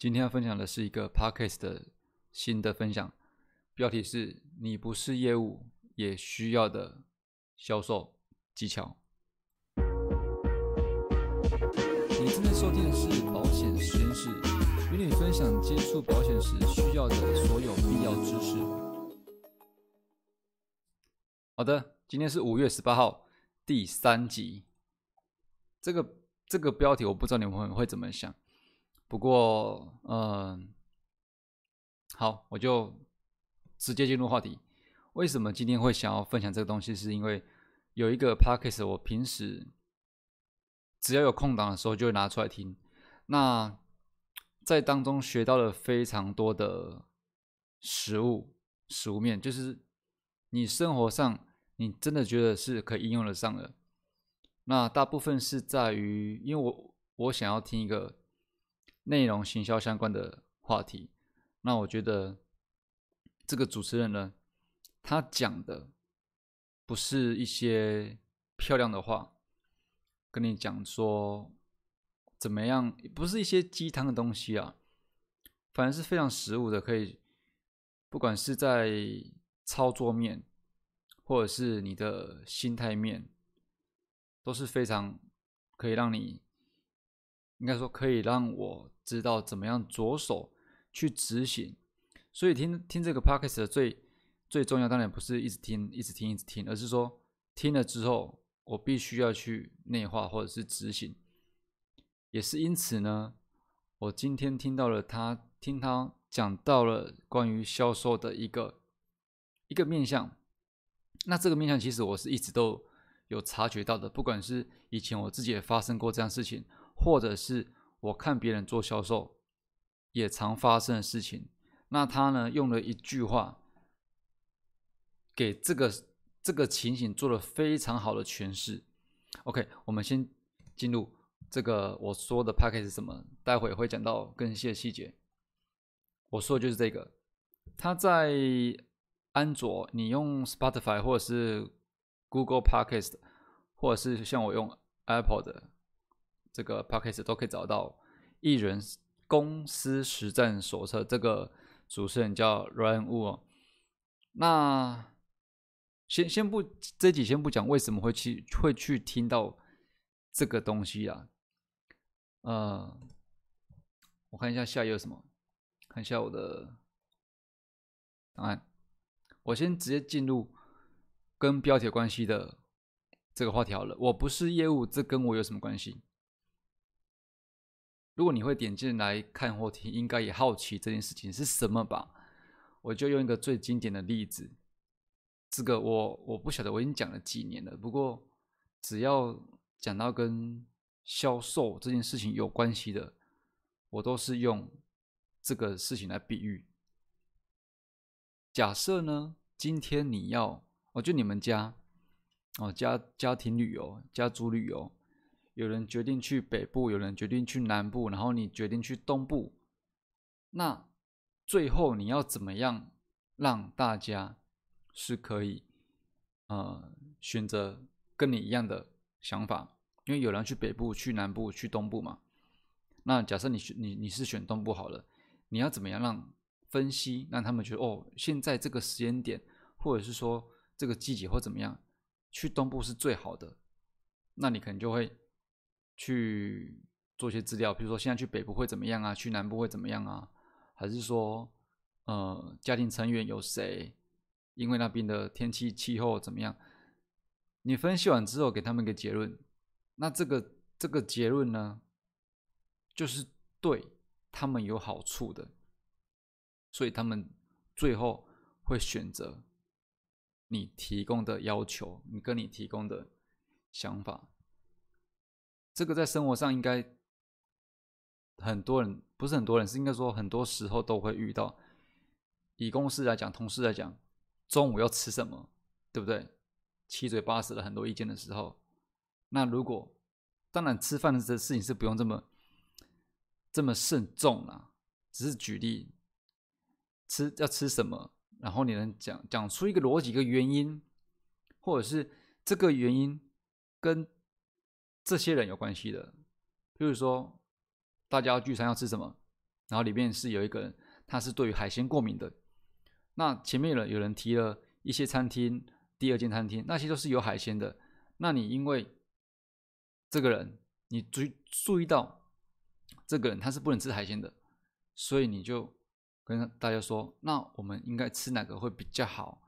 今天要分享的是一个 podcast 的新的分享，标题是“你不是业务也需要的销售技巧”。你正在收听的是保险实验室，与你分享接触保险时需要的所有必要知识。好的，今天是五月十八号，第三集。这个这个标题我不知道你们会怎么想。不过，嗯，好，我就直接进入话题。为什么今天会想要分享这个东西？是因为有一个 podcast，我平时只要有空档的时候就会拿出来听。那在当中学到了非常多的食物、食物面，就是你生活上你真的觉得是可以应用得上的。那大部分是在于，因为我我想要听一个。内容行销相关的话题，那我觉得这个主持人呢，他讲的不是一些漂亮的话，跟你讲说怎么样，不是一些鸡汤的东西啊，反而是非常实务的，可以不管是在操作面，或者是你的心态面，都是非常可以让你。应该说可以让我知道怎么样着手去执行，所以听听这个 podcast 的最最重要，当然不是一直听、一直听、一直听，而是说听了之后，我必须要去内化或者是执行。也是因此呢，我今天听到了他听他讲到了关于销售的一个一个面向，那这个面向其实我是一直都有察觉到的，不管是以前我自己也发生过这样事情。或者是我看别人做销售也常发生的事情，那他呢用了一句话给这个这个情形做了非常好的诠释。OK，我们先进入这个我说的 package 是什么，待会会讲到更细的细节。我说的就是这个，他在安卓，你用 Spotify 或者是 Google Podcast，或者是像我用 Apple 的。这个 podcast 都可以找到艺人公司实战手册。这个主持人叫 Ryan Wu。那先先不这几先不讲为什么会去会去听到这个东西啊？呃，我看一下下一页有什么，看一下我的档案。我先直接进入跟标题关系的这个话题好了。我不是业务，这跟我有什么关系？如果你会点进来看或听，应该也好奇这件事情是什么吧？我就用一个最经典的例子，这个我我不晓得，我已经讲了几年了。不过只要讲到跟销售这件事情有关系的，我都是用这个事情来比喻。假设呢，今天你要，哦，就你们家，哦，家家庭旅游，家族旅游。有人决定去北部，有人决定去南部，然后你决定去东部。那最后你要怎么样让大家是可以呃选择跟你一样的想法？因为有人去北部、去南部、去东部嘛。那假设你选你你是选东部好了，你要怎么样让分析让他们觉得哦，现在这个时间点，或者是说这个季节或怎么样，去东部是最好的。那你可能就会。去做一些资料，比如说现在去北部会怎么样啊？去南部会怎么样啊？还是说，呃，家庭成员有谁？因为那边的天气气候怎么样？你分析完之后给他们一个结论，那这个这个结论呢，就是对他们有好处的，所以他们最后会选择你提供的要求，你跟你提供的想法。这个在生活上应该很多人不是很多人，是应该说很多时候都会遇到。以公司来讲，同事来讲，中午要吃什么，对不对？七嘴八舌的很多意见的时候，那如果当然吃饭的这事情是不用这么这么慎重啦，只是举例，吃要吃什么，然后你能讲讲出一个逻辑、一个原因，或者是这个原因跟。这些人有关系的，比如说大家聚餐要吃什么，然后里面是有一个人，他是对于海鲜过敏的。那前面有人有人提了一些餐厅，第二间餐厅那些都是有海鲜的。那你因为这个人，你注注意到这个人他是不能吃海鲜的，所以你就跟大家说，那我们应该吃哪个会比较好？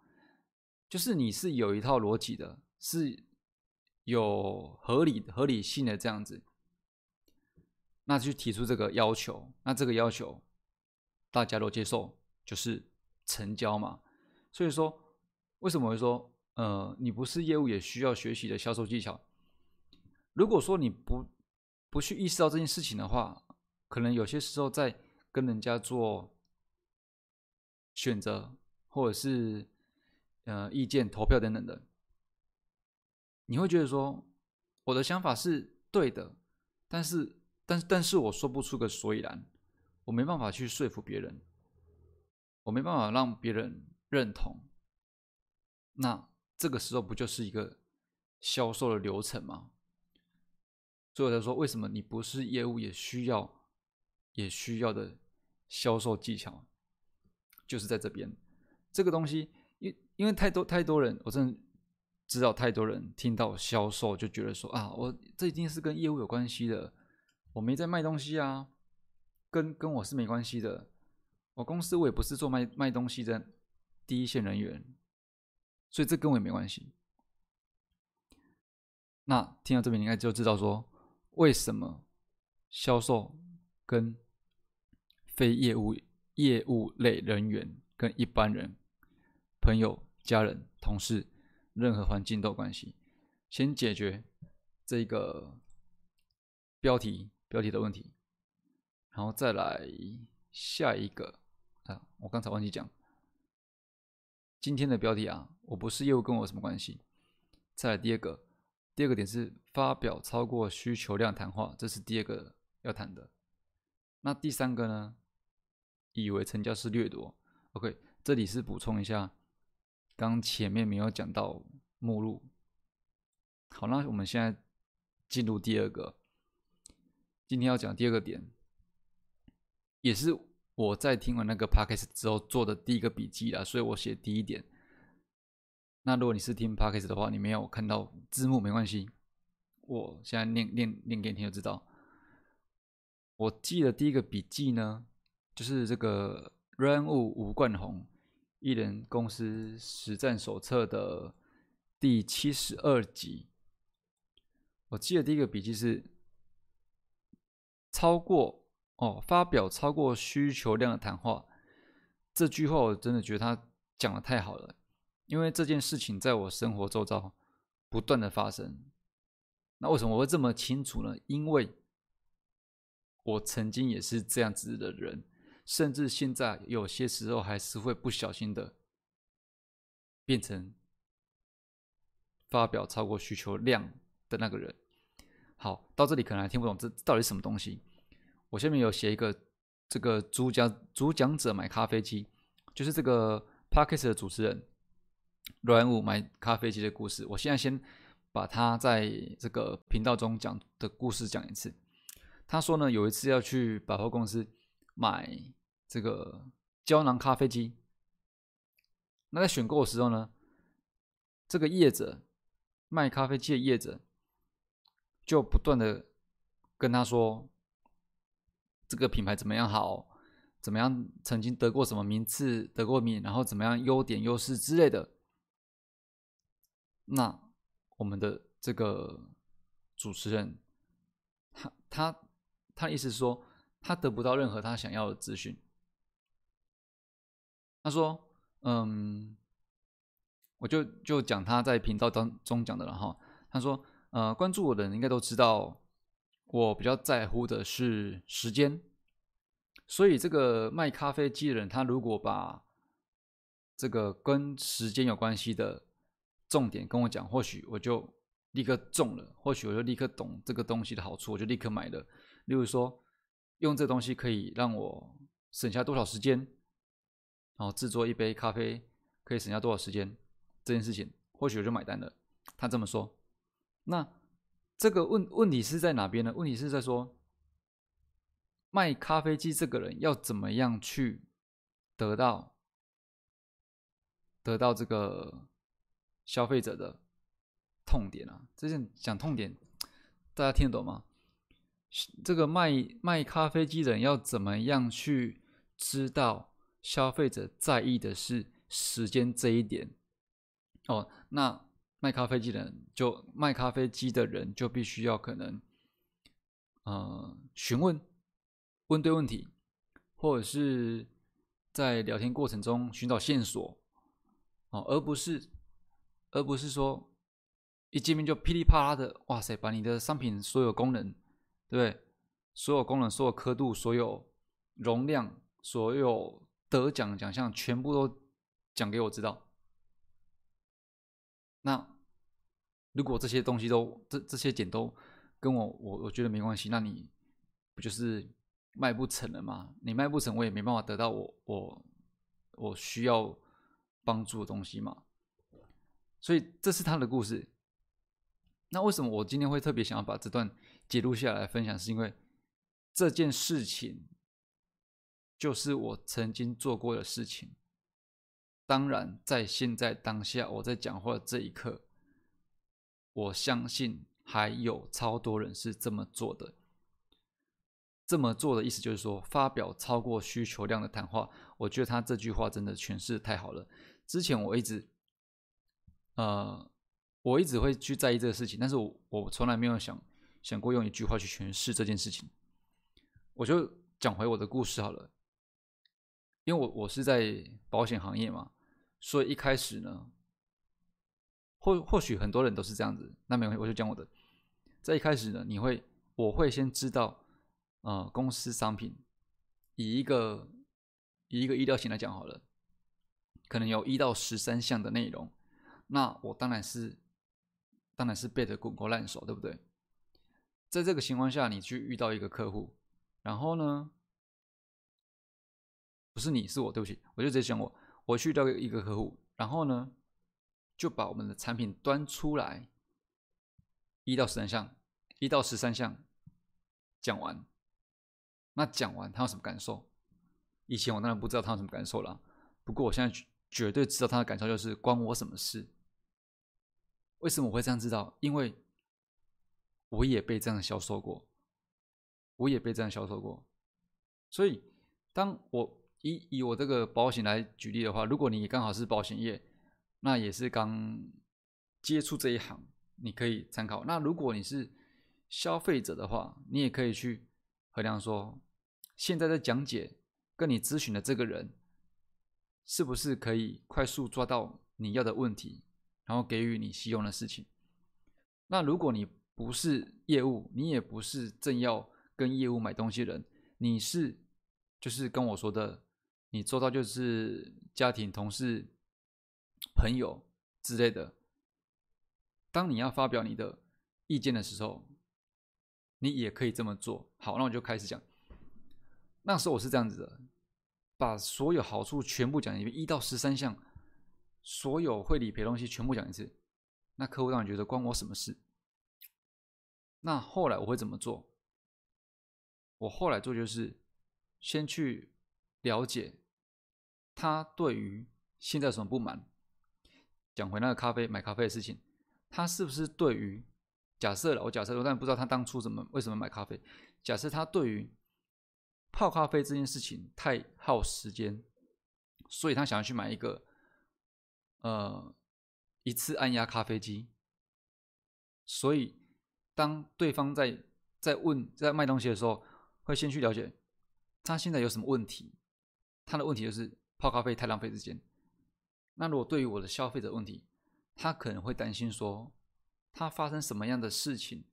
就是你是有一套逻辑的，是有合理合理性的这样子，那就提出这个要求，那这个要求大家都接受，就是成交嘛。所以说，为什么会说，呃，你不是业务也需要学习的销售技巧？如果说你不不去意识到这件事情的话，可能有些时候在跟人家做选择，或者是呃意见投票等等的，你会觉得说我的想法是对的，但是但但是我说不出个所以然，我没办法去说服别人，我没办法让别人认同，那这个时候不就是一个销售的流程吗？所以我才说，为什么你不是业务也需要，也需要的销售技巧，就是在这边。这个东西，因因为太多太多人，我真的知道太多人听到销售就觉得说啊，我这一定是跟业务有关系的，我没在卖东西啊，跟跟我是没关系的。我公司我也不是做卖卖东西的第一线人员，所以这跟我也没关系。那听到这边，应该就知道说。为什么销售跟非业务业务类人员跟一般人、朋友、家人、同事，任何环境都有关系？先解决这个标题标题的问题，然后再来下一个啊！我刚才忘记讲，今天的标题啊，我不是业务，跟我什么关系？再来第二个。第二个点是发表超过需求量谈话，这是第二个要谈的。那第三个呢？以为成交是掠夺。OK，这里是补充一下，刚前面没有讲到目录。好，那我们现在进入第二个，今天要讲第二个点，也是我在听完那个 podcast 之后做的第一个笔记啦，所以我写第一点。那如果你是听 podcast 的话，你没有看到字幕没关系，我现在念念念给你听就知道。我记得第一个笔记呢，就是这个 Run 五吴冠宏艺人公司实战手册的第七十二集。我记得第一个笔记是超过哦，发表超过需求量的谈话。这句话我真的觉得他讲的太好了。因为这件事情在我生活周遭不断的发生，那为什么我会这么清楚呢？因为我曾经也是这样子的人，甚至现在有些时候还是会不小心的变成发表超过需求量的那个人。好，到这里可能还听不懂这到底什么东西。我下面有写一个这个主讲主讲者买咖啡机，就是这个 p a r k e s 的主持人。软五买咖啡机的故事，我现在先把他在这个频道中讲的故事讲一次。他说呢，有一次要去百货公司买这个胶囊咖啡机，那在选购的时候呢，这个业者卖咖啡机的业者就不断的跟他说，这个品牌怎么样好，怎么样曾经得过什么名次，得过名，然后怎么样优点优势之类的。那我们的这个主持人，他他他意思是说，他得不到任何他想要的资讯。他说：“嗯，我就就讲他在频道当中讲的了哈。他说：呃，关注我的人应该都知道，我比较在乎的是时间。所以这个卖咖啡机的人，他如果把这个跟时间有关系的。”重点跟我讲，或许我就立刻中了，或许我就立刻懂这个东西的好处，我就立刻买了。例如说，用这东西可以让我省下多少时间，然后制作一杯咖啡可以省下多少时间，这件事情或许我就买单了。他这么说，那这个问问题是在哪边呢？问题是在说，卖咖啡机这个人要怎么样去得到得到这个消费者的痛点啊？这件讲痛点，大家听得懂吗？这个卖卖咖啡机人要怎么样去知道消费者在意的是时间这一点？哦，那卖咖啡机的人就卖咖啡机的人就必须要可能，呃，询问。问对问题，或者是在聊天过程中寻找线索，哦，而不是，而不是说一见面就噼里啪啦的，哇塞，把你的商品所有功能，对不对？所有功能、所有刻度、所有容量、所有得奖奖项，全部都讲给我知道。那如果这些东西都这这些点都跟我我我觉得没关系，那你不就是？卖不成了吗？你卖不成，我也没办法得到我我我需要帮助的东西嘛。所以这是他的故事。那为什么我今天会特别想要把这段记录下来分享？是因为这件事情就是我曾经做过的事情。当然，在现在当下我在讲话的这一刻，我相信还有超多人是这么做的。这么做的意思就是说，发表超过需求量的谈话。我觉得他这句话真的诠释太好了。之前我一直，呃，我一直会去在意这个事情，但是我我从来没有想想过用一句话去诠释这件事情。我就讲回我的故事好了，因为我我是在保险行业嘛，所以一开始呢，或或许很多人都是这样子。那没关系，我就讲我的。在一开始呢，你会我会先知道。呃，公司商品以一个以一个医疗型来讲好了，可能有一到十三项的内容，那我当然是当然是背的滚瓜烂熟，对不对？在这个情况下，你去遇到一个客户，然后呢，不是你是我，对不起，我就直接讲我，我去到一个客户，然后呢，就把我们的产品端出来，一到十三项，一到十三项讲完。那讲完他有什么感受？以前我当然不知道他有什么感受了，不过我现在绝对知道他的感受就是关我什么事？为什么我会这样知道？因为我也被这样销售过，我也被这样销售过。所以，当我以以我这个保险来举例的话，如果你刚好是保险业，那也是刚接触这一行，你可以参考。那如果你是消费者的话，你也可以去。衡量说：“现在在讲解跟你咨询的这个人，是不是可以快速抓到你要的问题，然后给予你希望的事情？那如果你不是业务，你也不是正要跟业务买东西的人，你是就是跟我说的，你做到就是家庭、同事、朋友之类的。当你要发表你的意见的时候。”你也可以这么做。好，那我就开始讲。那时候我是这样子的，把所有好处全部讲一遍，一到十三项，所有会理赔东西全部讲一次。那客户当然觉得关我什么事？那后来我会怎么做？我后来做就是先去了解他对于现在有什么不满。讲回那个咖啡买咖啡的事情，他是不是对于？假设了，我假设，但不知道他当初怎么为什么买咖啡。假设他对于泡咖啡这件事情太耗时间，所以他想要去买一个呃一次按压咖啡机。所以当对方在在问在卖东西的时候，会先去了解他现在有什么问题。他的问题就是泡咖啡太浪费时间。那如果对于我的消费者问题，他可能会担心说。他发生什么样的事情，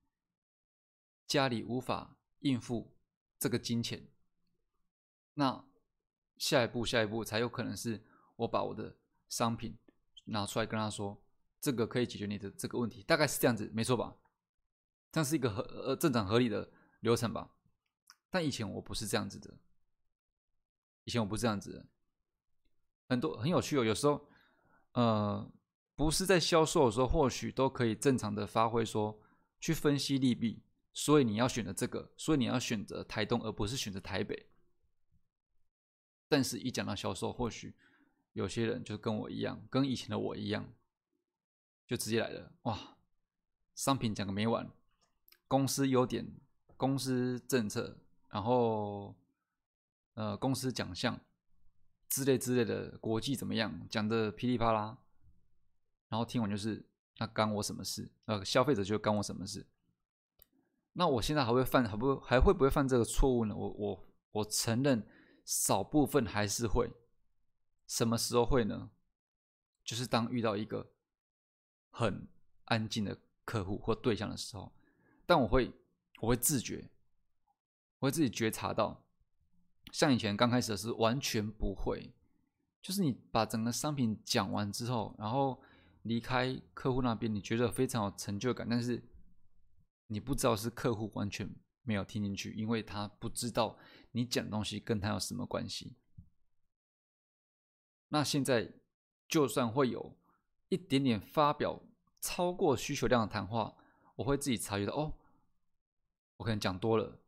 家里无法应付这个金钱，那下一步下一步才有可能是我把我的商品拿出来跟他说，这个可以解决你的这个问题，大概是这样子，没错吧？这是一个合呃正常合理的流程吧？但以前我不是这样子的，以前我不是这样子的，很多很有趣哦，有时候呃。不是在销售的时候，或许都可以正常的发挥，说去分析利弊。所以你要选择这个，所以你要选择台东，而不是选择台北。但是，一讲到销售，或许有些人就跟我一样，跟以前的我一样，就直接来了。哇，商品讲个没完，公司优点、公司政策，然后呃，公司奖项之类之类的，国际怎么样，讲的噼里啪啦。然后听完就是，那干我什么事？呃，消费者就干我什么事？那我现在还会犯，还不还会不会犯这个错误呢？我我我承认。少部分还是会，什么时候会呢？就是当遇到一个很安静的客户或对象的时候，但我会我会自觉，我会自己觉察到，像以前刚开始的是完全不会，就是你把整个商品讲完之后，然后离开客户那边，你觉得非常有成就感，但是你不知道是客户完全没有听进去，因为他不知道。你讲的东西跟他有什么关系？那现在就算会有一点点发表超过需求量的谈话，我会自己察觉到哦，我可能讲多了，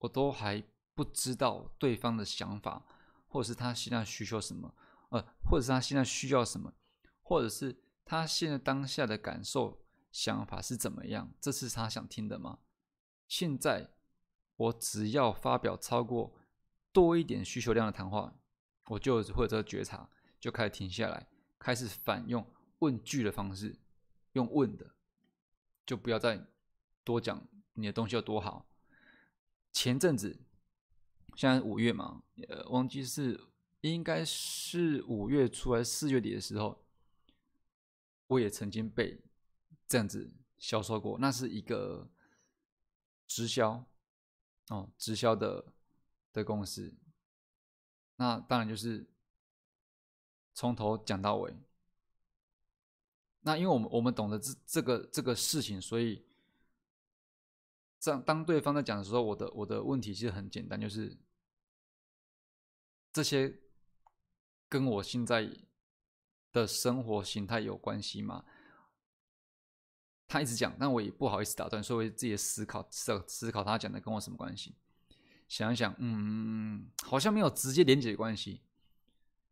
我都还不知道对方的想法，或者是他现在需求什么，呃，或者是他现在需要什么，或者是他现在当下的感受、想法是怎么样？这是他想听的吗？现在。我只要发表超过多一点需求量的谈话，我就会有这个觉察，就开始停下来，开始反用问句的方式，用问的，就不要再多讲你的东西有多好。前阵子，现在五月嘛，呃，忘记是应该是五月初还是四月底的时候，我也曾经被这样子销售过，那是一个直销。哦，直销的的公司，那当然就是从头讲到尾。那因为我们我们懂得这这个这个事情，所以这样当对方在讲的时候，我的我的问题其实很简单，就是这些跟我现在的生活形态有关系吗？他一直讲，但我也不好意思打断，所以我自己思考思思考他讲的跟我什么关系？想一想，嗯，好像没有直接连接关系。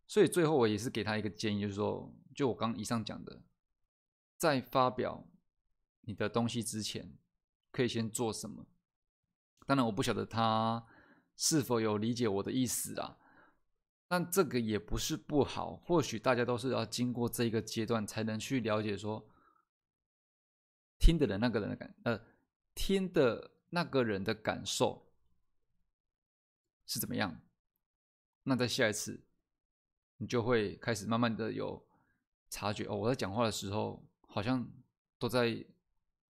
所以最后我也是给他一个建议，就是说，就我刚以上讲的，在发表你的东西之前，可以先做什么？当然，我不晓得他是否有理解我的意思啊。但这个也不是不好，或许大家都是要经过这一个阶段，才能去了解说。听的人那个人的感呃，听的那个人的感受是怎么样？那在下一次，你就会开始慢慢的有察觉哦。我在讲话的时候，好像都在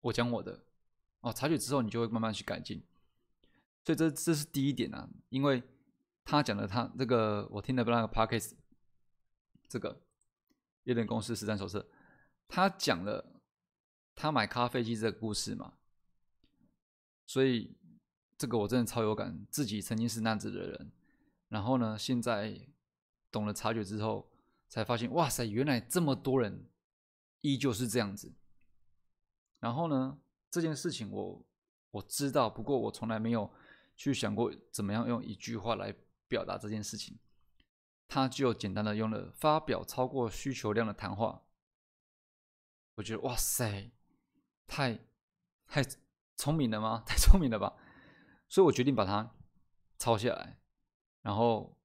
我讲我的哦。察觉之后，你就会慢慢去改进。所以这这是第一点啊，因为他讲的他这个我听的那个 podcast 这个夜店公司实战手册，他讲了。他买咖啡机这个故事嘛，所以这个我真的超有感，自己曾经是那样子的人，然后呢，现在懂了察觉之后，才发现哇塞，原来这么多人依旧是这样子。然后呢，这件事情我我知道，不过我从来没有去想过怎么样用一句话来表达这件事情。他就简单的用了发表超过需求量的谈话，我觉得哇塞。太太聪明了吗？太聪明了吧！所以我决定把它抄下来，然后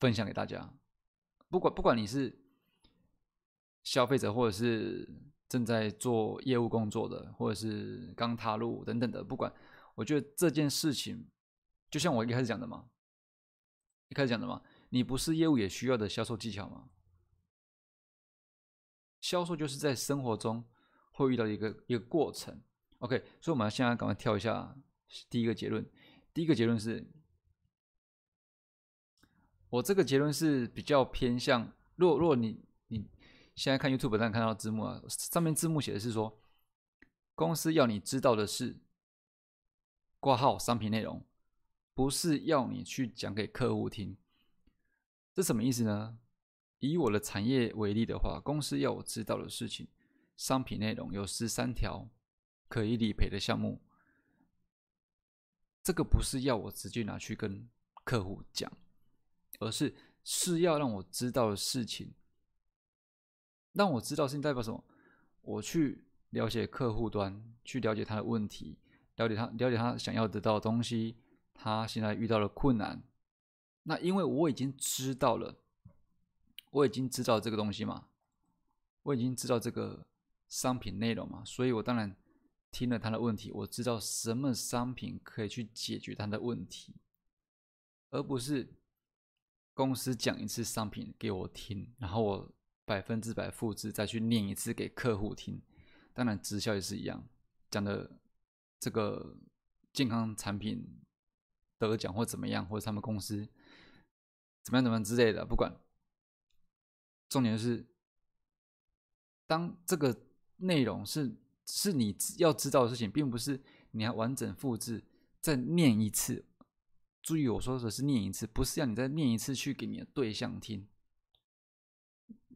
分享给大家。不管不管你是消费者，或者是正在做业务工作的，或者是刚踏入等等的，不管，我觉得这件事情，就像我一开始讲的嘛，一开始讲的嘛，你不是业务也需要的销售技巧吗？销售就是在生活中。会遇到一个一个过程，OK，所以我们要现在赶快跳一下第一个结论。第一个结论是，我这个结论是比较偏向，若若你你现在看 YouTube 上看到字幕啊，上面字幕写的是说，公司要你知道的是挂号商品内容，不是要你去讲给客户听。这什么意思呢？以我的产业为例的话，公司要我知道的事情。商品内容有十三条可以理赔的项目，这个不是要我直接拿去跟客户讲，而是是要让我知道的事情，让我知道事情代表什么，我去了解客户端，去了解他的问题，了解他了解他想要得到的东西，他现在遇到了困难，那因为我已经知道了，我已经知道这个东西嘛，我已经知道这个商品内容嘛，所以我当然。听了他的问题，我知道什么商品可以去解决他的问题，而不是公司讲一次商品给我听，然后我百分之百复制再去念一次给客户听。当然，直销也是一样，讲的这个健康产品得奖或怎么样，或者他们公司怎么样怎么样之类的，不管。重点是，当这个内容是。是你要知道的事情，并不是你要完整复制再念一次。注意我说的是念一次，不是要你再念一次去给你的对象听。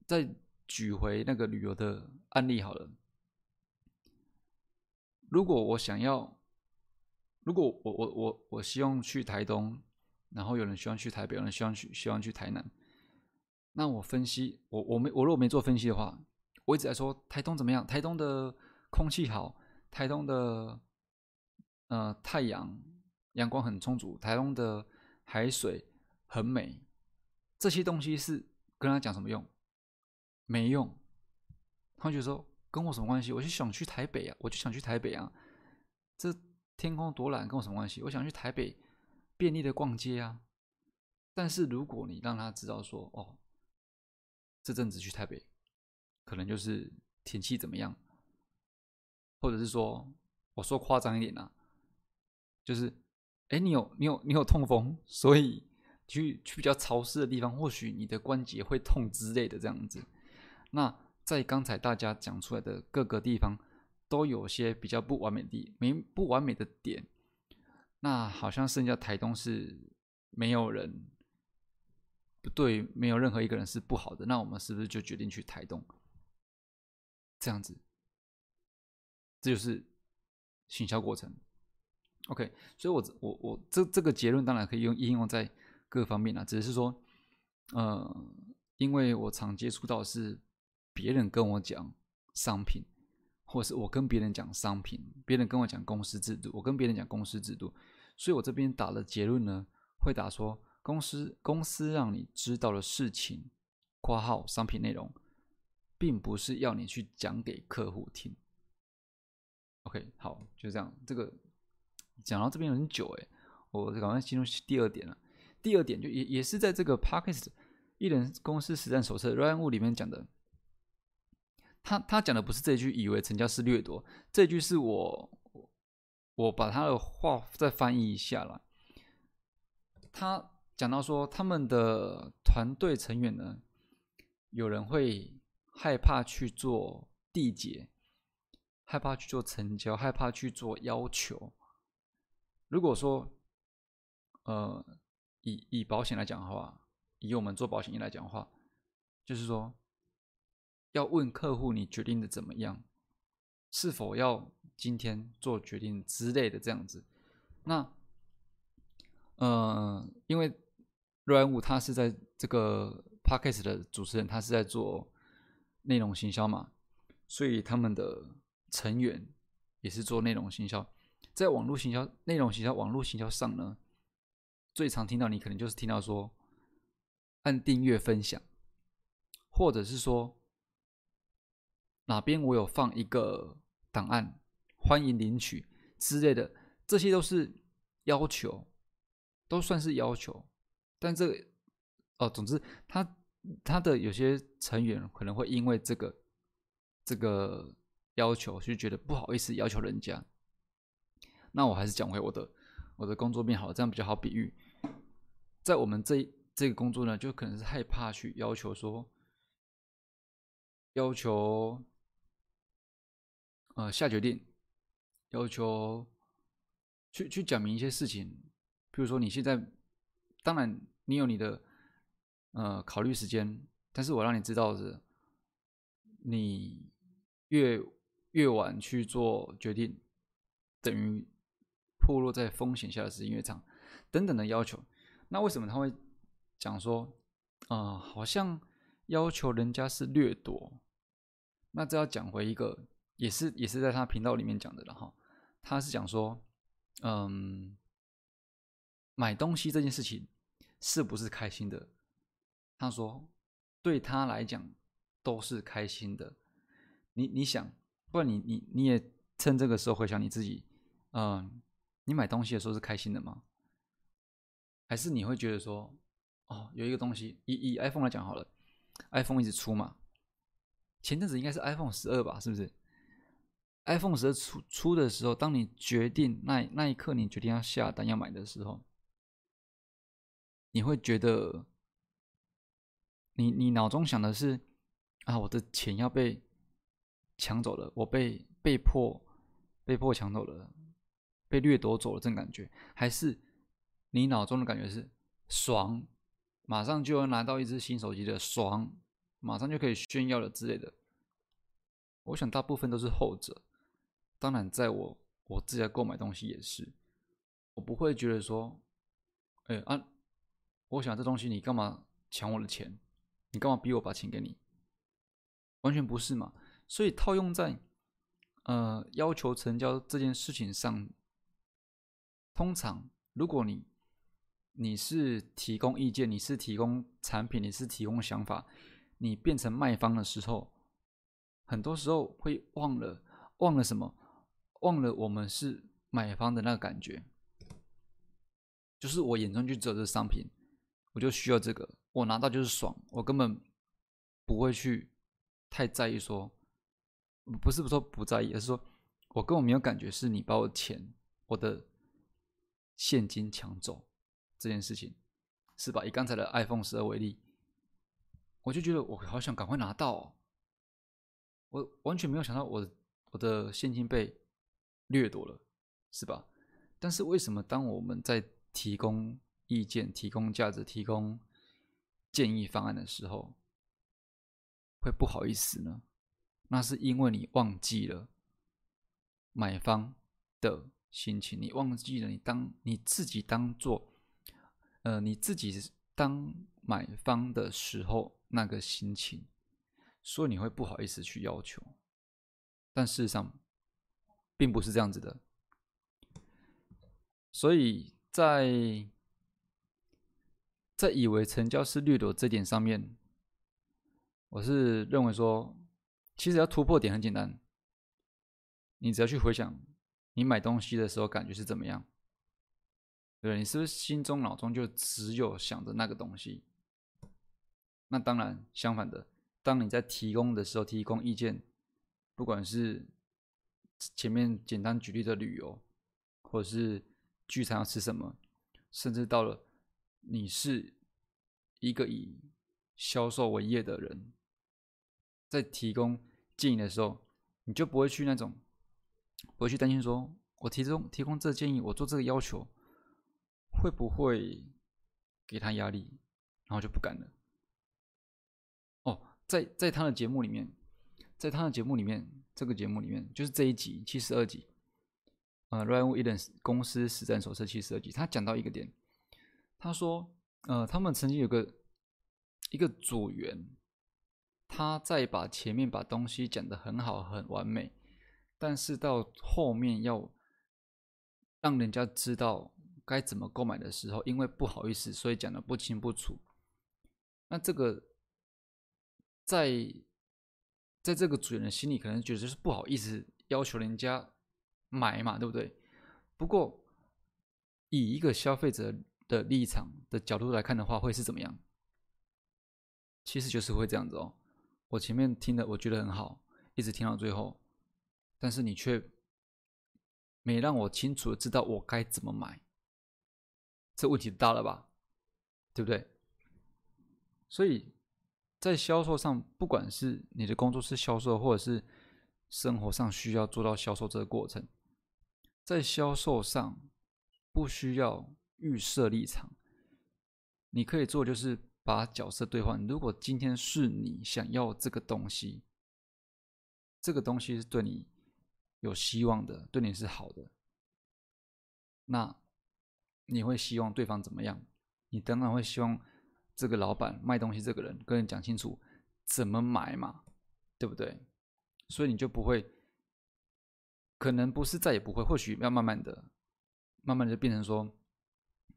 再举回那个旅游的案例好了。如果我想要，如果我我我我希望去台东，然后有人希望去台北，有人希望去希望去台南，那我分析，我我没我如果没做分析的话，我一直在说台东怎么样，台东的。空气好，台东的呃太阳阳光很充足，台东的海水很美，这些东西是跟他讲什么用？没用。他就说跟我什么关系？我就想去台北啊，我就想去台北啊。这天空多蓝跟我什么关系？我想去台北便利的逛街啊。但是如果你让他知道说哦，这阵子去台北，可能就是天气怎么样？或者是说，我说夸张一点呐，就是，哎，你有你有你有痛风，所以去去比较潮湿的地方，或许你的关节会痛之类的这样子。那在刚才大家讲出来的各个地方，都有些比较不完美的没不完美的点。那好像剩下台东是没有人不对，没有任何一个人是不好的。那我们是不是就决定去台东？这样子？这就是行销过程，OK，所以，我我我这这个结论当然可以用应用在各方面啊，只是说，呃，因为我常接触到是别人跟我讲商品，或是我跟别人讲商品，别人跟我讲公司制度，我跟别人讲公司制度，所以我这边打的结论呢，会打说公司公司让你知道的事情，括号商品内容，并不是要你去讲给客户听。OK，好，就这样。这个讲到这边很久哎，我赶快进入第二点了。第二点就也也是在这个 Parkes 艺人公司实战手册 Ryan Wu 里面讲的。他他讲的不是这句，以为成交是掠夺，这句是我我把他的话再翻译一下了。他讲到说，他们的团队成员呢，有人会害怕去做缔结。害怕去做成交，害怕去做要求。如果说，呃，以以保险来讲的话，以我们做保险业来讲的话，就是说，要问客户你决定的怎么样，是否要今天做决定之类的这样子。那，呃，因为瑞安武他是在这个 podcast 的主持人，他是在做内容行销嘛，所以他们的。成员也是做内容行销，在网络行销、内容行销、网络行销上呢，最常听到你可能就是听到说按订阅分享，或者是说哪边我有放一个档案，欢迎领取之类的，这些都是要求，都算是要求。但这个哦，总之他他的有些成员可能会因为这个这个。要求就觉得不好意思要求人家，那我还是讲回我的我的工作面好，这样比较好比喻。在我们这这个工作呢，就可能是害怕去要求说，要求呃下决定，要求去去讲明一些事情，比如说你现在，当然你有你的呃考虑时间，但是我让你知道是，你越。越晚去做决定，等于暴露在风险下的时间越长等等的要求。那为什么他会讲说，啊，好像要求人家是掠夺？那这要讲回一个，也是也是在他频道里面讲的了哈。他是讲说，嗯，买东西这件事情是不是开心的？他说，对他来讲都是开心的。你你想，不然你你你也趁这个时候回想你自己，嗯，你买东西的时候是开心的吗？还是你会觉得说，哦，有一个东西，以以 iPhone 来讲好了，iPhone 一直出嘛。前阵子应该是 iPhone 十二吧，是不是？iPhone 十二出出的时候，当你决定那那一刻，你决定要下单要买的时候，你会觉得，你你脑中想的是啊，我的钱要被抢走了，我被被迫被迫抢走了，被掠夺走了这种感觉，还是你脑中的感觉是爽，马上就要拿到一只新手机的爽。马上就可以炫耀了之类的，我想大部分都是后者。当然，在我我自己在购买东西也是，我不会觉得说，哎啊，我想这东西你干嘛抢我的钱？你干嘛逼我把钱给你？完全不是嘛。所以套用在呃要求成交这件事情上，通常如果你你是提供意见，你是提供产品，你是提供想法。你变成卖方的时候，很多时候会忘了忘了什么，忘了我们是买方的那个感觉。就是我眼中就只有这商品，我就需要这个，我拿到就是爽，我根本不会去太在意说，不是说不在意，而是说我根本没有感觉是你把我钱、我的现金抢走这件事情，是吧？以刚才的 iPhone 十二为例。我就觉得我好想赶快拿到，我完全没有想到我的我的现金被掠夺了，是吧？但是为什么当我们在提供意见、提供价值、提供建议方案的时候，会不好意思呢？那是因为你忘记了买方的心情，你忘记了你当你自己当做，呃，你自己当买方的时候。那个心情，所以你会不好意思去要求，但事实上并不是这样子的。所以在在以为成交是掠夺这点上面，我是认为说，其实要突破点很简单，你只要去回想你买东西的时候感觉是怎么样，对你是不是心中脑中就只有想着那个东西？那当然，相反的，当你在提供的时候，提供意见，不管是前面简单举例的旅游，或者是聚餐要吃什么，甚至到了你是一个以销售为业的人，在提供建议的时候，你就不会去那种，不会去担心说，我提供提供这建议，我做这个要求，会不会给他压力，然后就不敢了。哦在在他的节目里面，在他的节目里面，这个节目里面就是这一集七十二集，呃，Ryan w i l l i a m s 公司实战手册七十二集，他讲到一个点，他说，呃，他们曾经有个一个组员，他在把前面把东西讲得很好很完美，但是到后面要让人家知道该怎么购买的时候，因为不好意思，所以讲的不清不楚，那这个。在在这个主人的心里，可能觉得是不好意思要求人家买嘛，对不对？不过以一个消费者的立场的角度来看的话，会是怎么样？其实就是会这样子哦。我前面听的我觉得很好，一直听到最后，但是你却没让我清楚的知道我该怎么买，这问题大了吧？对不对？所以。在销售上，不管是你的工作是销售，或者是生活上需要做到销售这个过程，在销售上不需要预设立场，你可以做就是把角色兑换。如果今天是你想要这个东西，这个东西是对你有希望的，对你是好的，那你会希望对方怎么样？你当然会希望这个老板卖东西这个人跟你讲清楚怎么买嘛，对不对？所以你就不会，可能不是再也不会，或许要慢慢的、慢慢的就变成说，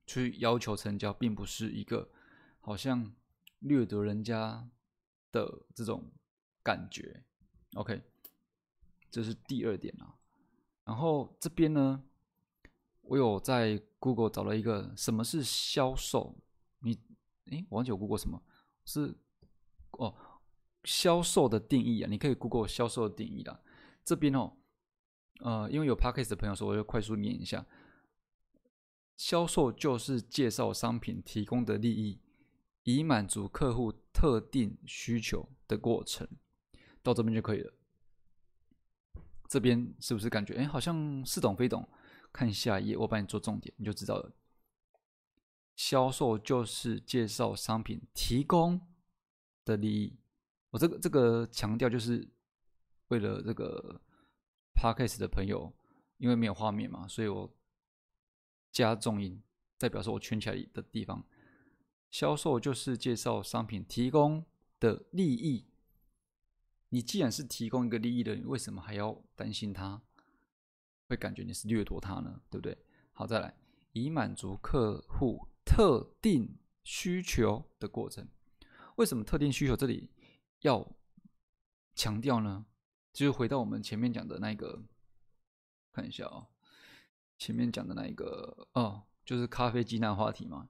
去要求成交，并不是一个好像掠夺人家的这种感觉。OK，这是第二点啊。然后这边呢，我有在 Google 找了一个什么是销售？你诶，我忘记我 Google 什么？是哦。销售的定义啊，你可以 Google 销售的定义啦。这边哦，呃，因为有 Podcast 的朋友说，我就快速念一下：销售就是介绍商品提供的利益，以满足客户特定需求的过程。到这边就可以了。这边是不是感觉哎，好像似懂非懂？看下一页，我帮你做重点，你就知道了。销售就是介绍商品提供的利益。我这个这个强调就是为了这个 podcast 的朋友，因为没有画面嘛，所以我加重音，代表说我圈起来的地方。销售就是介绍商品提供的利益。你既然是提供一个利益的，你为什么还要担心他会感觉你是掠夺他呢？对不对？好，再来，以满足客户特定需求的过程。为什么特定需求这里？要强调呢，就是回到我们前面讲的那个，看一下啊，前面讲的那一个哦，就是咖啡机那话题嘛。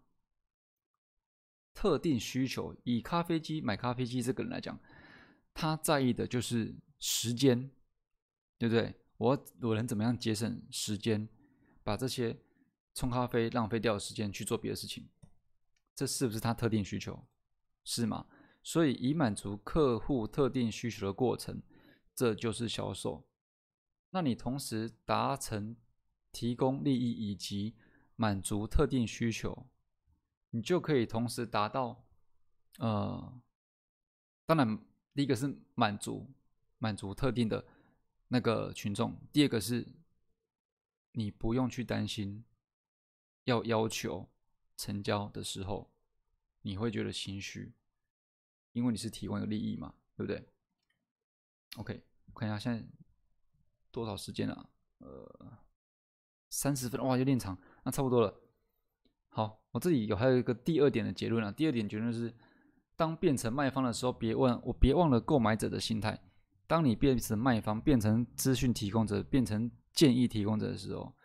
特定需求，以咖啡机买咖啡机这个人来讲，他在意的就是时间，对不对？我我能怎么样节省时间，把这些冲咖啡浪费掉时间去做别的事情？这是不是他特定需求？是吗？所以，以满足客户特定需求的过程，这就是销售。那你同时达成提供利益以及满足特定需求，你就可以同时达到，呃，当然，第一个是满足满足特定的那个群众，第二个是，你不用去担心要要求成交的时候，你会觉得心虚。因为你是提供一个利益嘛，对不对？OK，看一下现在多少时间了？呃，三十分，哇，有点长，那差不多了。好，我这里有还有一个第二点的结论啊。第二点结论是，当变成卖方的时候，别问我，别忘了购买者的心态。当你变成卖方，变成资讯提供者，变成建议提供者的时候，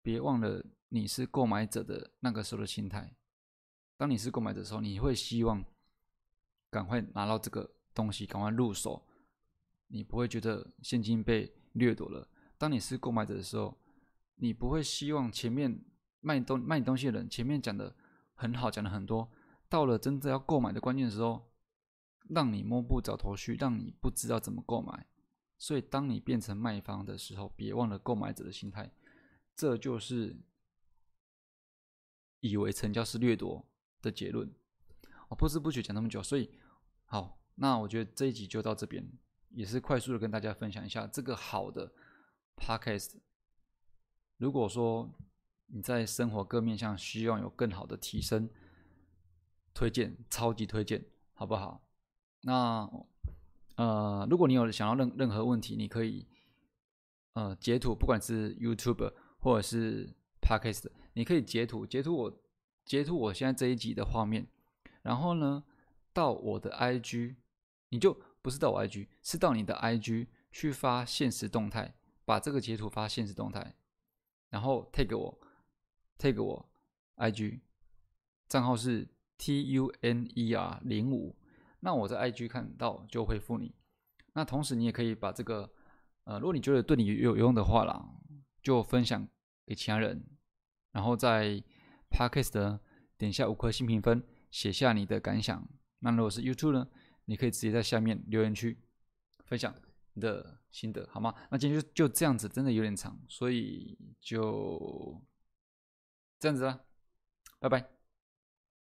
别忘了你是购买者的那个时候的心态。当你是购买者的时候，你会希望。赶快拿到这个东西，赶快入手，你不会觉得现金被掠夺了。当你是购买者的时候，你不会希望前面卖东卖东西的人前面讲的很好，讲的很多，到了真正要购买的关键时候，让你摸不着头绪，让你不知道怎么购买。所以，当你变成卖方的时候，别忘了购买者的心态。这就是以为成交是掠夺的结论。我不知不觉讲那么久，所以。好，那我觉得这一集就到这边，也是快速的跟大家分享一下这个好的 podcast。如果说你在生活各面向希望有更好的提升，推荐，超级推荐，好不好？那呃，如果你有想要任任何问题，你可以呃截图，不管是 YouTube 或者是 podcast，你可以截图，截图我截图我现在这一集的画面，然后呢？到我的 IG，你就不是到我 IG，是到你的 IG 去发现实动态，把这个截图发现实动态，然后 take 我，take 我 IG 账号是 TUNER 零五，那我在 IG 看到就回复你。那同时你也可以把这个，呃，如果你觉得对你有用的话啦，就分享给其他人，然后在 Podcast 点下五颗星评分，写下你的感想。那如果是 YouTube 呢？你可以直接在下面留言区分享你的心得，好吗？那今天就就这样子，真的有点长，所以就这样子啦，拜拜。